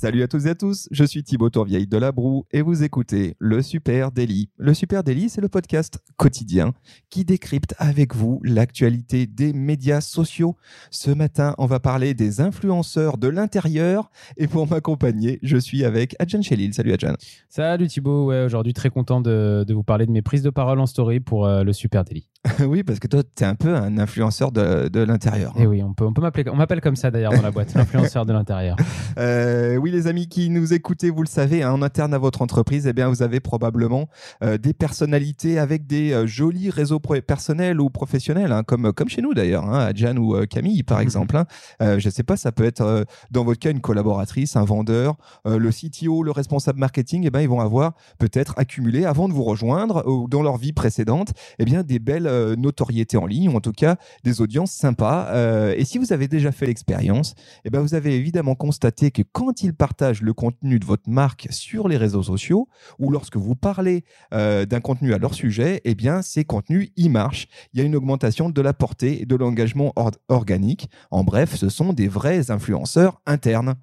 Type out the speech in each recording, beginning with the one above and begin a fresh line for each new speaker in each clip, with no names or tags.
Salut à tous et à tous, je suis Thibaut Tourvieille de La Broue et vous écoutez Le Super Daily. Le Super Daily, c'est le podcast quotidien qui décrypte avec vous l'actualité des médias sociaux. Ce matin, on va parler des influenceurs de l'intérieur et pour m'accompagner, je suis avec Adjan Chelil. Salut Adjan.
Salut Thibaut, ouais, aujourd'hui très content de, vous parler de mes prises de parole en story pour euh, le Super Daily.
oui, parce que toi, tu es un peu un influenceur de, de l'intérieur.
Et oui, on peut, on peut m'appeler, on m'appelle comme ça d'ailleurs dans la boîte, l'influenceur de l'intérieur.
Euh, oui, les amis qui nous écoutez, vous le savez, hein, en interne à votre entreprise, eh bien, vous avez probablement euh, des personnalités avec des euh, jolis réseaux personnels ou professionnels, hein, comme, comme chez nous d'ailleurs, hein, Adjan ou Camille par mhm. exemple. Hein. Je ne sais pas, ça peut être dans votre cas une collaboratrice, un vendeur, le CTO, le responsable marketing, eh ben, ils vont avoir peut-être accumulé avant de vous rejoindre ou dans leur vie précédente, eh bien, des belles euh, notoriété en ligne, ou en tout cas des audiences sympas. Euh, et si vous avez déjà fait l'expérience, eh ben vous avez évidemment constaté que quand ils partagent le contenu de votre marque sur les réseaux sociaux, ou lorsque vous parlez euh, d'un contenu à leur sujet, eh bien ces contenus, ils marchent. Il y a une augmentation de la portée et de l'engagement organique. En bref, ce sont des vrais influenceurs internes.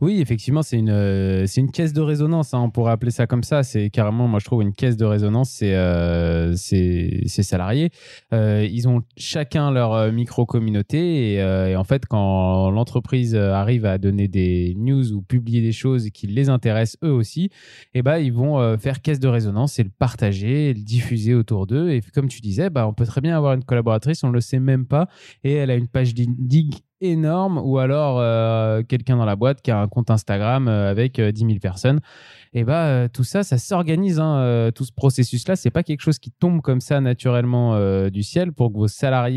Oui, effectivement, c'est une, c'est une caisse de résonance, hein, on pourrait appeler ça comme ça. C'est carrément, moi je trouve, une caisse de résonance, c'est ces salariés. Euh, ils ont chacun leur euh, micro-communauté euh, et, en fait, quand l'entreprise arrive à donner des news ou publier des choses qui les intéressent eux aussi, eh ben, ils vont faire caisse de résonance et le partager, le diffuser autour d'eux. Et comme tu disais, bah, on peut très bien avoir une collaboratrice, on ne le sait même pas, et elle a une page dig énorme ou alors quelqu'un dans la boîte qui a un compte Instagram avec 10 000 personnes et bah euh, tout ça, ça s'organise. Hein, euh, tout ce processus-là, c'est pas quelque chose qui tombe comme ça naturellement euh, du ciel pour que vos salariés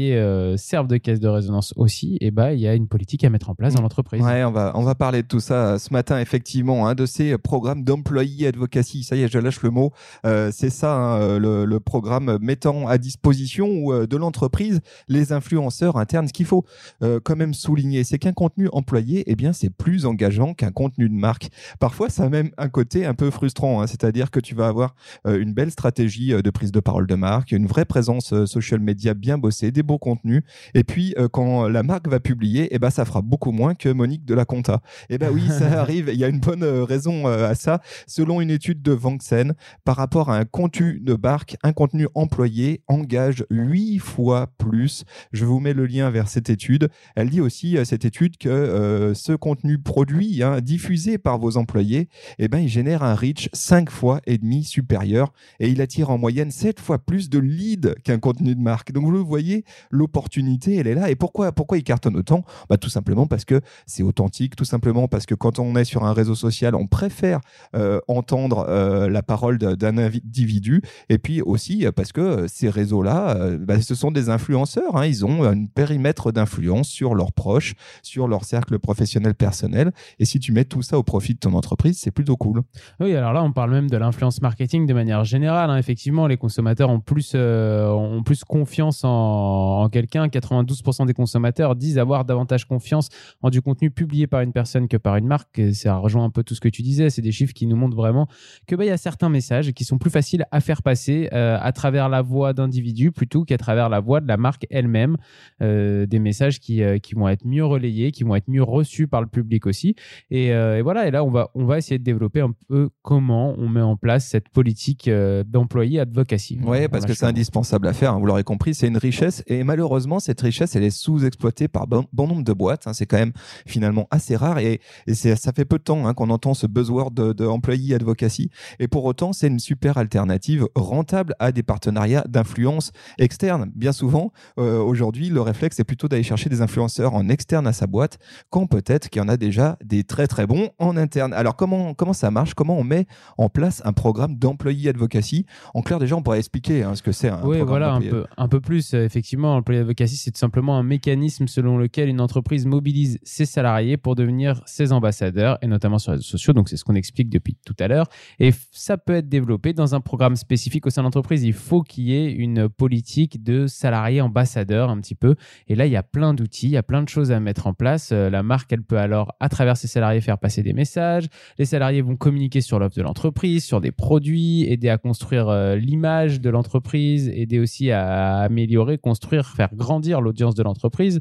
servent de caisse de résonance aussi. Et bah il y a une politique à mettre en place dans l'entreprise.
Ouais, on va on va parler de tout ça ce matin effectivement, hein, de ces programmes d'employés advocacy. Ça y est, je lâche le mot. c'est ça hein, le, programme mettant à disposition de l'entreprise les influenceurs internes. Ce qu'il faut quand même souligner, c'est qu'un contenu employé, eh bien c'est plus engageant qu'un contenu de marque. Parfois, ça a même un côté un peu frustrant. Hein. C'est-à-dire que tu vas avoir euh, une belle stratégie euh, de prise de parole de marque, une vraie présence euh, social media bien bossée, des beaux contenus. Et puis, quand la marque va publier, eh ben, ça fera beaucoup moins que Monique de la Compta. Eh ben oui, ça arrive. Il y a une bonne raison à ça. Selon une étude de Vanksen, par rapport à un contenu de marque, un contenu employé engage huit fois plus. Je vous mets le lien vers cette étude. Elle dit aussi, cette étude, que ce contenu produit, hein, diffusé par vos employés, eh ben, il génère un reach 5 fois et demi supérieur et il attire en moyenne 7 fois plus de leads qu'un contenu de marque. Donc vous le voyez, l'opportunité, elle est là. Et pourquoi, pourquoi il cartonne autant? Bah, Tout simplement parce que c'est authentique, tout simplement parce que quand on est sur un réseau social, on préfère euh, entendre euh, la parole d'un individu et puis aussi parce que ces réseaux-là, euh, bah, ce sont des influenceurs. Hein. ils ont un périmètre d'influence sur proches, sur leur cercle professionnel personnel. Et si tu mets tout ça au profit de ton entreprise, c'est plutôt cool.
Oui, alors là, on parle même de l'influence marketing de manière générale. Hein. Effectivement, les consommateurs ont plus, euh, ont plus confiance en, quelqu'un. 92% des consommateurs disent avoir davantage confiance en du contenu publié par une personne que par une marque. ça rejoint un peu tout ce que tu disais. C'est des chiffres qui nous montrent vraiment que bah, y a certains messages qui sont plus faciles à faire passer euh, à travers la voix d'individus plutôt qu'à travers la voix de la marque elle-même. Euh, des messages qui, qui être mieux relayés, qui vont être mieux reçus par le public aussi. Et, et voilà. Et là, on va, on va essayer de développer un peu comment on met en place cette politique euh, d'employé advocacy.
Oui, parce que c'est indispensable à faire, hein, vous l'aurez compris, c'est une richesse et malheureusement cette richesse elle est sous-exploitée par bon, nombre de boîtes, hein. c'est quand même finalement assez rare et, ça fait peu de temps hein, qu'on entend ce buzzword d'employé de, advocacy et pour autant c'est une super alternative rentable à des partenariats d'influence externe. Bien souvent euh, aujourd'hui le réflexe est plutôt d'aller chercher des influenceurs en externe à sa boîte quand peut-être qu'il y en a déjà des très très bons en interne. Alors comment, comment ça marche? Comment on met en place un programme d'employé advocacy? En clair, déjà, on pourrait expliquer hein, ce que c'est un
oui, voilà, un peu, un peu plus. Euh, effectivement, employé advocacy, c'est tout simplement un mécanisme selon lequel une entreprise mobilise ses salariés pour devenir ses ambassadeurs, et notamment sur les réseaux sociaux. Donc, c'est ce qu'on explique depuis tout à l'heure. Et ça peut être développé dans un programme spécifique au sein de l'entreprise. Il faut qu'il y ait une politique de salariés ambassadeurs un petit peu. Et là, il y a plein d'outils, il y a plein de choses à mettre en place. Euh, la marque, elle peut alors, à travers ses salariés, faire passer des messages. Les salariés vont communiquer sur l'offre de l'entreprise, sur des produits, aider à construire euh, l'image de l'entreprise, aider aussi à améliorer, construire, faire grandir l'audience de l'entreprise.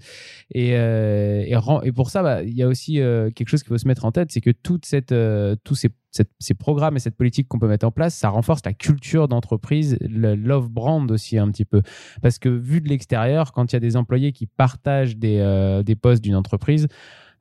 Et, et, pour ça, bah, il y a aussi quelque chose qu'il faut se mettre en tête, c'est que toute cette, tous ces ces programmes et cette politique qu'on peut mettre en place, ça renforce la culture d'entreprise, le love brand aussi un petit peu. Parce que vu de l'extérieur, quand il y a des employés qui partagent des, euh, des postes d'une entreprise,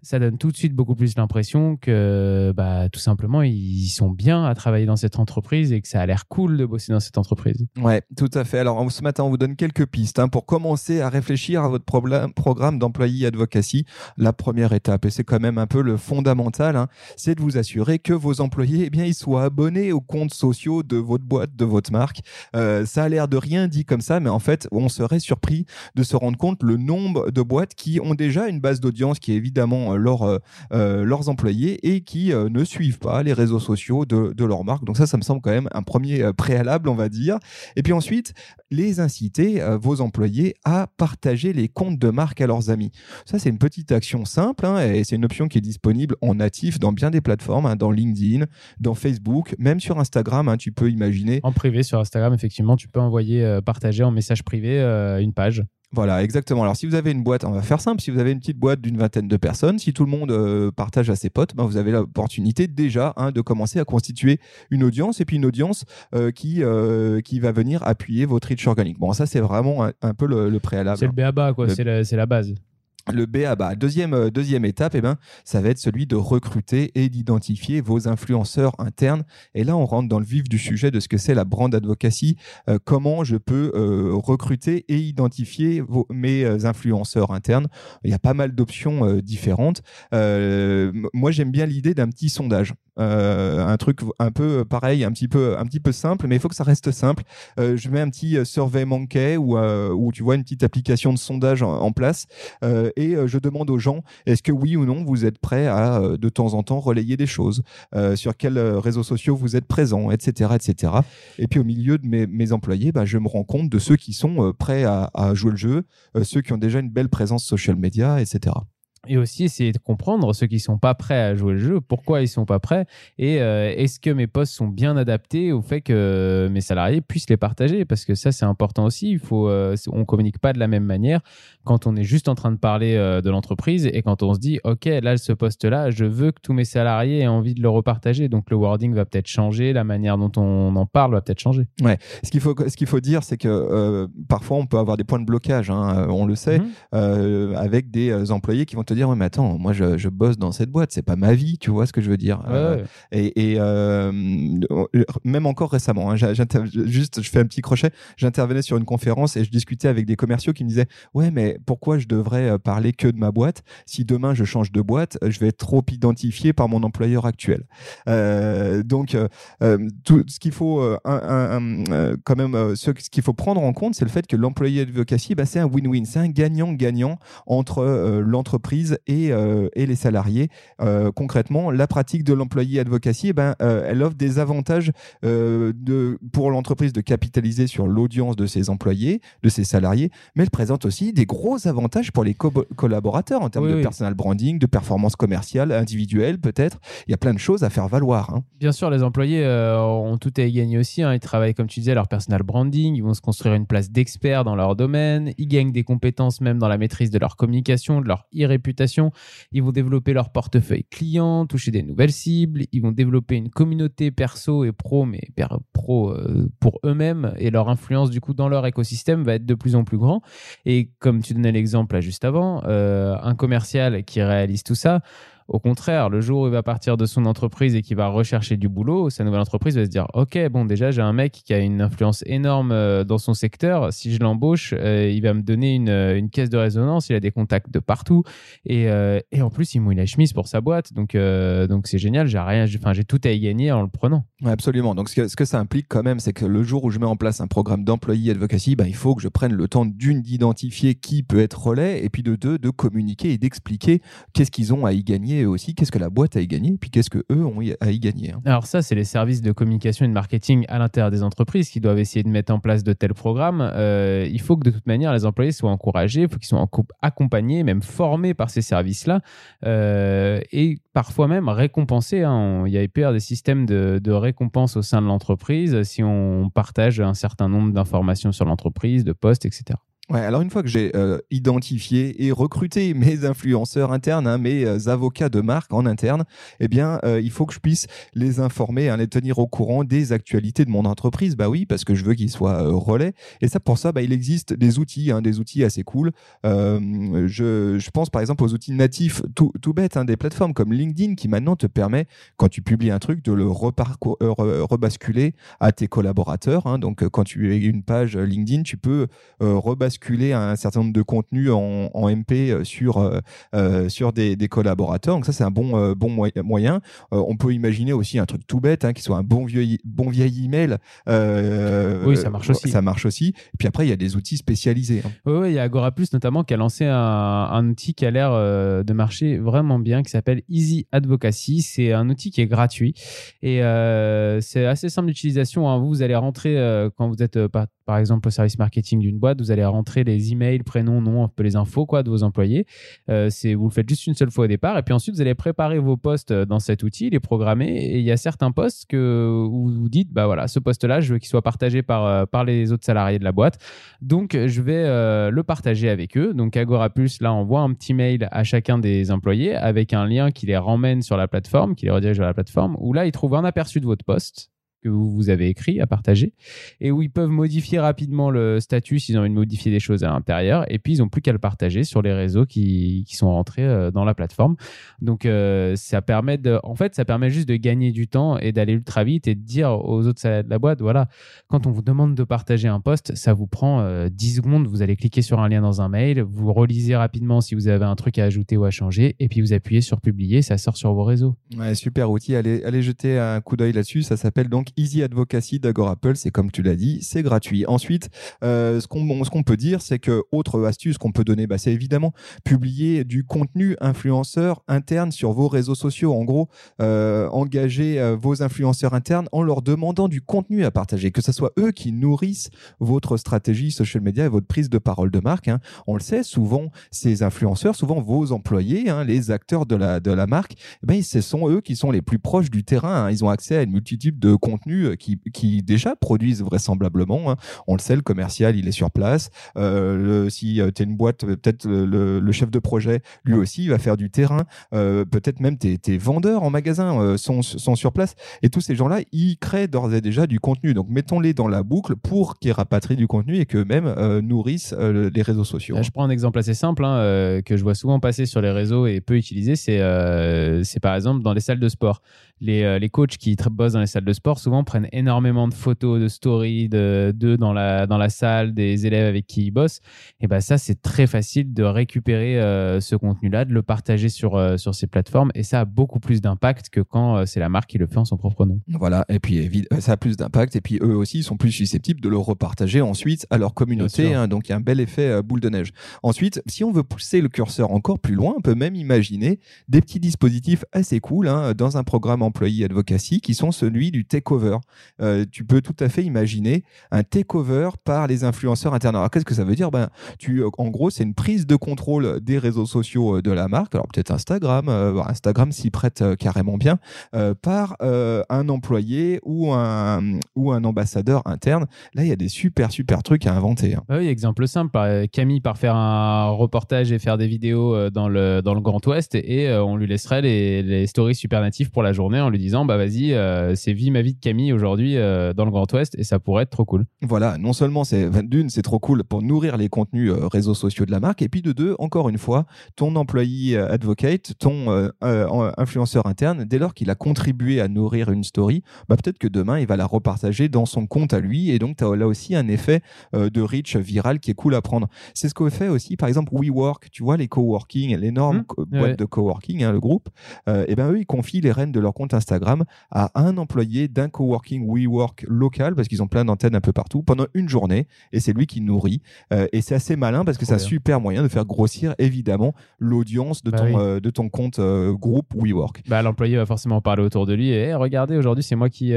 ça donne tout de suite beaucoup plus l'impression que bah, tout simplement ils sont bien à travailler dans cette entreprise et que ça a l'air cool de bosser dans cette entreprise.
Ouais, tout à fait. Alors ce matin, on vous donne quelques pistes hein, pour commencer à réfléchir à votre programme d'employé advocacy. La première étape, et c'est quand même un peu le fondamental, hein, c'est de vous assurer que vos employés, eh bien, ils soient abonnés aux comptes sociaux de votre boîte, de votre marque. Euh, ça a l'air de rien dit comme ça, mais en fait, on serait surpris de se rendre compte le nombre de boîtes qui ont déjà une base d'audience qui est évidemment euh, euh, euh, leurs employés et qui ne suivent pas les réseaux sociaux de, de leur marque. Donc ça, ça me semble quand même un premier préalable, on va dire. Et puis ensuite, les inciter, vos employés, à partager les comptes de marque à leurs amis. Ça, c'est une petite action simple hein, et c'est une option qui est disponible en natif dans bien des plateformes, hein, dans LinkedIn, dans Facebook, même sur Instagram, hein, tu peux imaginer.
En privé sur Instagram, effectivement, tu peux envoyer, partager en message privé une page.
Voilà, exactement. Alors, si vous avez une boîte, on va faire simple. Si vous avez une petite boîte d'une vingtaine de personnes, si tout le monde euh, partage à ses potes, ben, vous avez l'opportunité déjà hein, de commencer à constituer une audience et puis une audience euh, qui, euh, qui va venir appuyer votre reach organique. Bon, ça, c'est vraiment un, peu le, préalable.
C'est le BABA, quoi. C'est la, la base
le BABA. Deuxième, euh, deuxième étape, eh ben, ça va être celui de recruter et d'identifier vos influenceurs internes. Et là, on rentre dans le vif du sujet de ce que c'est la brand advocacy. Euh, comment je peux euh, recruter et identifier mes influenceurs internes? Il y a pas mal d'options différentes. moi, j'aime bien l'idée d'un petit sondage. Un truc un peu pareil, un petit peu, un petit peu simple, mais il faut que ça reste simple. je mets un petit survey monkey ou, ou tu vois une petite application de sondage en, place et euh, je demande aux gens est-ce que oui ou non vous êtes prêts à euh, de temps en temps relayer des choses, euh, sur quels réseaux sociaux vous êtes présents, etc., etc. Et puis au milieu de mes, employés, bah, je me rends compte de ceux qui sont prêts à, à jouer le jeu, ceux qui ont déjà une belle présence social media, etc
et aussi essayer de comprendre ceux qui sont pas prêts à jouer le jeu, pourquoi ils sont pas prêts, et euh, est-ce que mes postes sont bien adaptés au fait que mes salariés puissent les partager, parce que ça c'est important aussi. Il faut, euh, on communique pas de la même manière quand on est juste en train de parler euh, de l'entreprise et quand on se dit ok là ce poste-là, je veux que tous mes salariés aient envie de le repartager, donc le wording va peut-être changer, la manière dont on en parle va peut-être changer.
Ouais. Ce qu'il faut, ce qu'il faut dire, c'est que parfois on peut avoir des points de blocage, hein, on le sait, mhm. avec des employés qui vont te dire, mais attends, moi je, je, bosse dans cette boîte, c'est pas ma vie, tu vois ce que je veux dire. Euh, et, et euh, même encore récemment, hein, juste, je fais un petit crochet, j'intervenais sur une conférence et je discutais avec des commerciaux qui me disaient, ouais, mais pourquoi je devrais euh, parler que de ma boîte si demain je change de boîte, je vais être trop identifié par mon employeur actuel? donc, tout ce qu'il faut, un, quand même, ce, qu'il faut prendre en compte, c'est le fait que l'employé advocacy, bah, c'est un win-win, c'est un gagnant-gagnant entre l'entreprise et, euh, et les salariés. Euh, concrètement, la pratique de l'employé advocacy, eh ben, euh, elle offre des avantages de, pour l'entreprise de capitaliser sur l'audience de ses employés, de ses salariés, mais elle présente aussi des gros avantages pour les collaborateurs en termes de personal branding, de performance commerciale, individuelle peut-être. Il y a plein de choses à faire valoir. Hein.
Bien sûr, les employés ont tout à y gagner aussi. Hein. Ils travaillent, comme tu disais, leur personal branding, ils vont se construire une place d'expert dans leur domaine, ils gagnent des compétences même dans la maîtrise de leur communication, de leur ils vont développer leur portefeuille client, toucher des nouvelles cibles, ils vont développer une communauté perso et pro, mais pro euh, pour eux-mêmes. Et leur influence du coup dans leur écosystème va être de plus en plus grand. Et comme tu donnais l'exemple là juste avant, euh, un commercial qui réalise tout ça, au contraire, le jour où il va partir de son entreprise et qu'il va rechercher du boulot, sa nouvelle entreprise va se dire Ok, bon, déjà, j'ai un mec qui a une influence énorme euh, dans son secteur. Si je l'embauche, euh, il va me donner une, euh, une, caisse de résonance. Il a des contacts de partout. Et, en plus, il mouille la chemise pour sa boîte. Donc, donc c'est génial. J'ai tout à y gagner en le prenant.
absolument. Donc, ce que, ça implique quand même, c'est que le jour où je mets en place un programme d'employé advocacy, ben, il faut que je prenne le temps d'une, d'identifier qui peut être relais, et puis de deux, de communiquer et d'expliquer qu'est-ce qu'ils ont à y gagner eux aussi, qu'est-ce que la boîte a y gagné, et puis qu'est-ce que eux ont à y gagner. Hein.
Alors ça, c'est les services de communication et de marketing à l'intérieur des entreprises qui doivent essayer de mettre en place de tels programmes. Euh, il faut que de toute manière, les employés soient encouragés, il faut qu'ils soient accompagnés, même formés par ces services-là, euh, et parfois même récompensés. Hein. Il y a hyper des systèmes de, de récompense au sein de l'entreprise si on partage un certain nombre d'informations sur l'entreprise, de postes, etc.
Ouais, alors une fois que j'ai euh, identifié et recruté mes influenceurs internes, hein, mes euh, avocats de marque en interne, eh bien, euh, il faut que je puisse les informer, hein, les tenir au courant des actualités de mon entreprise. Bah oui, parce que je veux qu'ils soient relais. Et ça, pour ça, bah, il existe des outils, hein, des outils assez cool. Je, je, pense par exemple aux outils natifs, tout, tout bête, des plateformes comme LinkedIn qui maintenant te permet, quand tu publies un truc, de le rebasculer à tes collaborateurs. Donc, quand tu as une page LinkedIn, tu peux rebasculer un certain nombre de contenus en, MP euh, sur, euh, euh, sur des, collaborateurs. Donc ça, c'est un bon, bon moyen. on peut imaginer aussi un truc tout bête, hein, qui soit un bon vieux, bon vieil email.
oui, ça marche aussi.
Ça marche aussi. Et puis après, il y a des outils spécialisés. Hein.
Oui, il y a Agora Plus notamment qui a lancé un, un outil qui a l'air de marcher vraiment bien, qui s'appelle Easy Advocacy. C'est un outil qui est gratuit et c'est assez simple d'utilisation. Hein. Vous, vous allez rentrer quand vous êtes par exemple au service marketing d'une boîte, vous allez rentrer les emails, prénoms, noms, un peu les infos quoi de vos employés. Euh, c'est vous le faites juste une seule fois au départ et puis ensuite vous allez préparer vos postes dans cet outil, les programmer et il y a certains postes que où vous dites bah voilà ce poste là je veux qu'il soit partagé par euh, par les autres salariés de la boîte. Donc je vais euh, le partager avec eux. Donc Agora Plus là envoie un petit mail à chacun des employés avec un lien qui les ramène sur la plateforme, qui les redirige vers la plateforme où là ils trouvent un aperçu de votre poste que vous avez écrit à partager et où ils peuvent modifier rapidement le statut s'ils ont envie de modifier des choses à l'intérieur et puis ils n'ont plus qu'à le partager sur les réseaux qui, qui sont rentrés euh, dans la plateforme. Donc euh, ça permet de en fait ça permet juste de gagner du temps et d'aller ultra vite et de dire aux autres salariés de la boîte voilà quand on vous demande de partager un post ça vous prend 10 euh, secondes. Vous allez cliquer sur un lien dans un mail vous relisez rapidement si vous avez un truc à ajouter ou à changer et puis vous appuyez sur publier ça sort sur vos réseaux.
Ouais, super outil. Allez, allez jeter un coup d'œil là-dessus. Ça s'appelle donc Easy Advocacy d'Agorapple, c'est comme tu l'as dit, c'est gratuit. Ensuite, euh, ce qu'on ce qu'on peut dire, c'est que autre astuce qu'on peut donner, bah, c'est évidemment publier du contenu influenceur interne sur vos réseaux sociaux. En gros, euh, engager euh, vos influenceurs internes en leur demandant du contenu à partager, que ce soit eux qui nourrissent votre stratégie social media et votre prise de parole de marque. Hein. On le sait, souvent ces influenceurs, souvent vos employés, hein, les acteurs de la de la marque, eh ben, ce sont eux qui sont les plus proches du terrain. Hein. Ils ont accès à une multitude de contenus qui, qui déjà produisent vraisemblablement. Hein. On le sait, le commercial, il est sur place. Euh, si euh, tu es une boîte, euh, peut-être le, le, chef de projet, lui aussi, il va faire du terrain. Euh, peut-être même tes, tes, vendeurs en magasin euh, sont, sont sur place. Et tous ces gens-là, ils créent d'ores et déjà du contenu. Donc mettons-les dans la boucle pour qu'ils rapatrient du contenu et qu'eux-mêmes nourrissent les réseaux sociaux.
je prends un exemple assez simple hein, que je vois souvent passer sur les réseaux et peu utilisé. C'est c'est par exemple dans les salles de sport. Les, les coachs qui bossent dans les salles de sport souvent prennent énormément de photos, de stories d'eux de, dans, la, dans la salle, des élèves avec qui ils bossent, et ben ça, c'est très facile de récupérer euh, ce contenu-là, de le partager sur, euh, sur ces plateformes, et ça a beaucoup plus d'impact que quand euh, c'est la marque qui le fait en son propre nom.
Voilà, et puis ça a plus d'impact, et puis eux aussi sont plus susceptibles de le repartager ensuite à leur communauté, hein, donc il y a un bel effet boule de neige. Ensuite, si on veut pousser le curseur encore plus loin, on peut même imaginer des petits dispositifs assez cool hein, dans un programme employé advocacy qui sont celui du Euh, tu peux tout à fait imaginer un takeover par les influenceurs internes. Alors, qu'est-ce que ça veut dire? Ben, euh, En gros, c'est une prise de contrôle des réseaux sociaux euh, de la marque. Alors, peut-être Instagram, Instagram s'y prête carrément bien, par un employé ou un, ou un ambassadeur interne. Là, il y a des super, super trucs à inventer. Hein.
Oui, exemple simple. Camille part faire un reportage et faire des vidéos dans le, dans le Grand Ouest et, on lui laisserait les, les stories super natives pour la journée en lui disant bah vas-y, c'est vie ma vie de Camille aujourd'hui euh, dans le Grand Ouest et ça pourrait être trop cool.
Voilà, non seulement c'est d'une, c'est trop cool pour nourrir les contenus euh, réseaux sociaux de la marque, et puis de deux, encore une fois, ton employé euh, advocate, ton influenceur interne, dès lors qu'il a contribué à nourrir une story, bah peut-être que demain il va la repartager dans son compte à lui, et donc tu as là aussi un effet de reach viral qui est cool à prendre. C'est ce que fait aussi, par exemple, WeWork, tu vois, les coworking, l'énorme mmh, boîte de coworking, hein, le groupe, et ben eux ils confient les rênes de leur compte Instagram à un employé d'un coworking WeWork local parce qu'ils ont plein d'antennes un peu partout pendant une journée et c'est lui qui nourrit. Euh, et c'est assez malin parce que c'est un super moyen de faire grossir évidemment l'audience de,
Bah
ton
oui.
euh, de ton compte euh, groupe WeWork.
Bah, l'employé va forcément parler autour de lui et Eh, regardez aujourd'hui c'est moi qui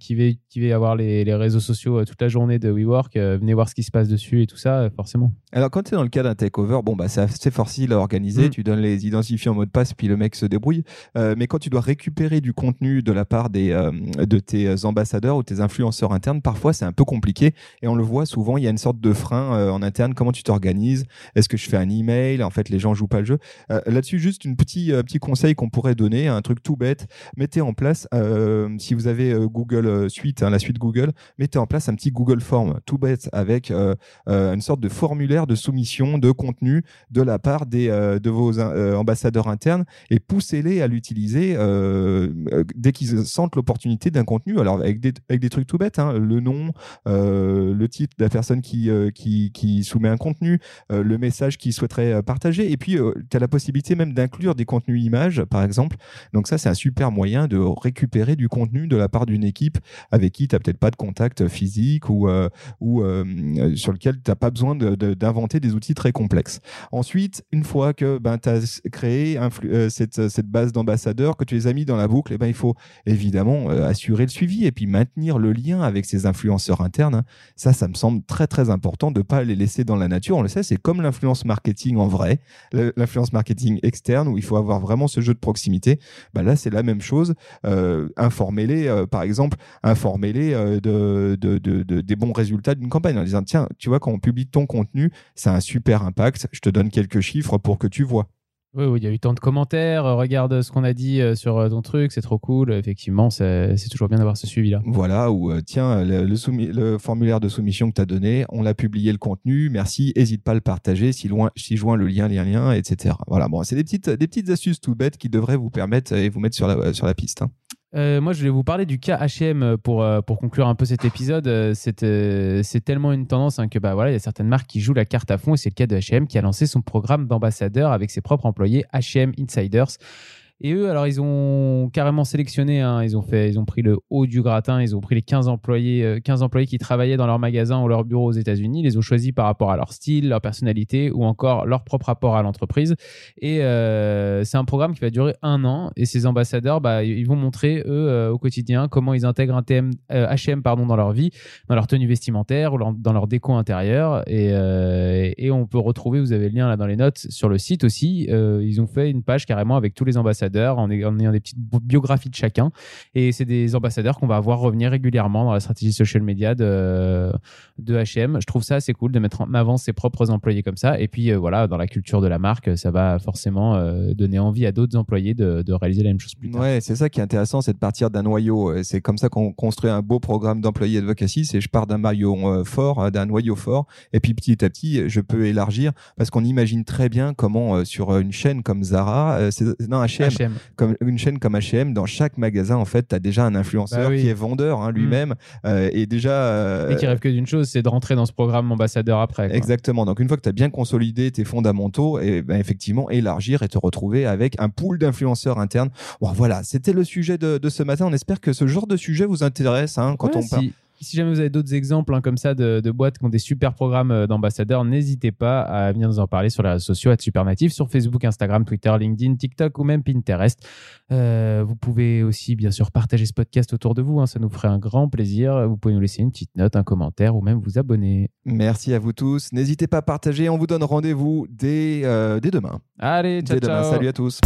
qui vais qui vais avoir les, les réseaux sociaux toute la journée de WeWork venez voir ce qui se passe dessus et tout ça forcément
Alors quand tu es dans le cas d'un takeover, bon bah c'est assez facile à organiser,
Mm.
tu donnes les identifiants mot de passe puis le mec se débrouille. Mais quand tu dois récupérer du contenu de la part des de tes ambassadeurs ou tes influenceurs internes, parfois c'est un peu compliqué et on le voit souvent, il y a une sorte de frein euh, en interne. Comment tu t'organises? Est-ce que je fais un email? En fait, les gens jouent pas le jeu. Euh, Là-dessus, juste une petit euh, petit conseil qu'on pourrait donner, un truc tout bête. Mettez en place, euh, si vous avez euh, Google euh, Suite, hein, la suite Google, mettez en place un petit Google Form tout bête avec euh, euh, une sorte de formulaire de soumission de contenu de la part des, euh, de vos euh, ambassadeurs internes et poussez-les à l'utiliser euh, euh, dès qu'ils sentent l'opportunité d'un contenu. Alors avec des, avec des trucs tout bêtes, hein, le nom, euh, le titre de la personne qui, euh, qui, soumet un contenu, euh, le message qu'il souhaiterait partager. Et puis, tu as la possibilité même d'inclure des contenus images, par exemple. Donc ça, c'est un super moyen de récupérer du contenu de la part d'une équipe avec qui tu n'as peut-être pas de contact physique ou, ou sur lequel tu n'as pas besoin d'inventer des outils très complexes. Ensuite, une fois que ben, tu as créé cette, cette base d'ambassadeurs, que tu les as mis dans la boucle, eh ben, il faut évidemment euh, le suivi et puis maintenir le lien avec ces influenceurs internes. hein. Ça, ça me semble très très important de ne pas les laisser dans la nature. On le sait, c'est comme l'influence marketing en vrai, l'influence marketing externe où il faut avoir vraiment ce jeu de proximité. Bah là, c'est la même chose. Euh, informez-les, euh, par exemple, informez-les euh, de- de- des bons résultats d'une campagne en disant tiens, tu vois, quand on publie ton contenu, ça a un super impact. Je te donne quelques chiffres pour que tu vois.
Oui il y a eu tant de commentaires euh, regarde ce qu'on a dit euh, sur euh, ton truc c'est trop cool effectivement c'est toujours bien d'avoir ce suivi là
Voilà, ou tiens, le, formulaire de soumission que tu donné, on l'a publié le contenu, merci, hésite pas à le partager, si, loin, si joint le lien, lien, lien, etc. Voilà, bon, c'est des petites, des astuces tout bêtes qui devraient vous permettre et vous mettre sur la, sur la piste. hein.
Euh, moi, je voulais vous parler du cas H&M pour, euh, pour conclure un peu cet épisode. C'est c'est tellement une tendance hein, que bah, voilà, il y a certaines marques qui jouent la carte à fond et c'est le cas de H&M qui a lancé son programme d'ambassadeur avec ses propres employés H&M Insiders. Et eux, alors, ils ont carrément sélectionné, hein, ils, ont fait, ils ont pris le haut du gratin, ils ont pris les 15 employés, euh, 15 employés qui travaillaient dans leur magasin ou leur bureau aux États-Unis, les ont choisis par rapport à leur style, leur personnalité ou encore leur propre rapport à l'entreprise. Et euh, c'est un programme qui va durer un an. Et ces ambassadeurs, bah, ils vont montrer, eux, euh, au quotidien, comment ils intègrent un TM, euh, HM pardon, dans leur vie, dans leur tenue vestimentaire ou dans leur déco intérieure. Et, euh, et on peut retrouver, vous avez le lien là dans les notes, sur le site aussi. Euh, ils ont fait une page carrément avec tous les ambassadeurs en, ay- en ayant des petites biographies de chacun. Et c'est des ambassadeurs qu'on va voir revenir régulièrement dans la stratégie social media de, de H&M. Je trouve ça assez cool de mettre en avant ses propres employés comme ça. Et puis euh, voilà, dans la culture de la marque, ça va forcément euh, donner envie à d'autres employés de, de réaliser la même chose plus tard.
Ouais, c'est ça qui est intéressant, c'est de partir d'un noyau. Euh, C'est comme ça qu'on construit un beau programme d'employés advocacy. C'est je pars d'un maillon fort, d'un noyau fort, et puis petit à petit, je peux élargir parce qu'on imagine très bien comment sur une chaîne comme Zara, c'est non H&M,
H&M.
comme une chaîne comme H&M, dans chaque magasin en fait, tu as déjà un influenceur
Bah oui.
qui est vendeur hein, lui-même euh, et déjà euh,
Et qui rêve que d'une chose, c'est de rentrer dans ce programme ambassadeur après. quoi.
Exactement. Donc une fois que tu as bien consolidé tes fondamentaux, et ben, effectivement élargir et te retrouver avec un pool d'influenceurs internes. Bon voilà, c'était le sujet de, de ce matin. On espère que ce genre de sujet vous intéresse hein, quand
Ouais,
on parle.
Si, jamais vous avez d'autres exemples hein, comme ça de, de boîtes qui ont des super programmes euh, d'ambassadeurs, n'hésitez pas à venir nous en parler sur les réseaux sociaux, à Supernatif, sur Facebook, Instagram, Twitter, LinkedIn, TikTok ou même Pinterest. Euh, vous pouvez aussi, bien sûr, partager ce podcast autour de vous. hein, ça nous ferait un grand plaisir. Vous pouvez nous laisser une petite note, un commentaire ou même vous abonner.
Merci à vous tous. N'hésitez pas à partager. On vous donne rendez-vous dès, euh, dès demain.
Allez, ciao,
dès demain.
ciao.
Salut à tous.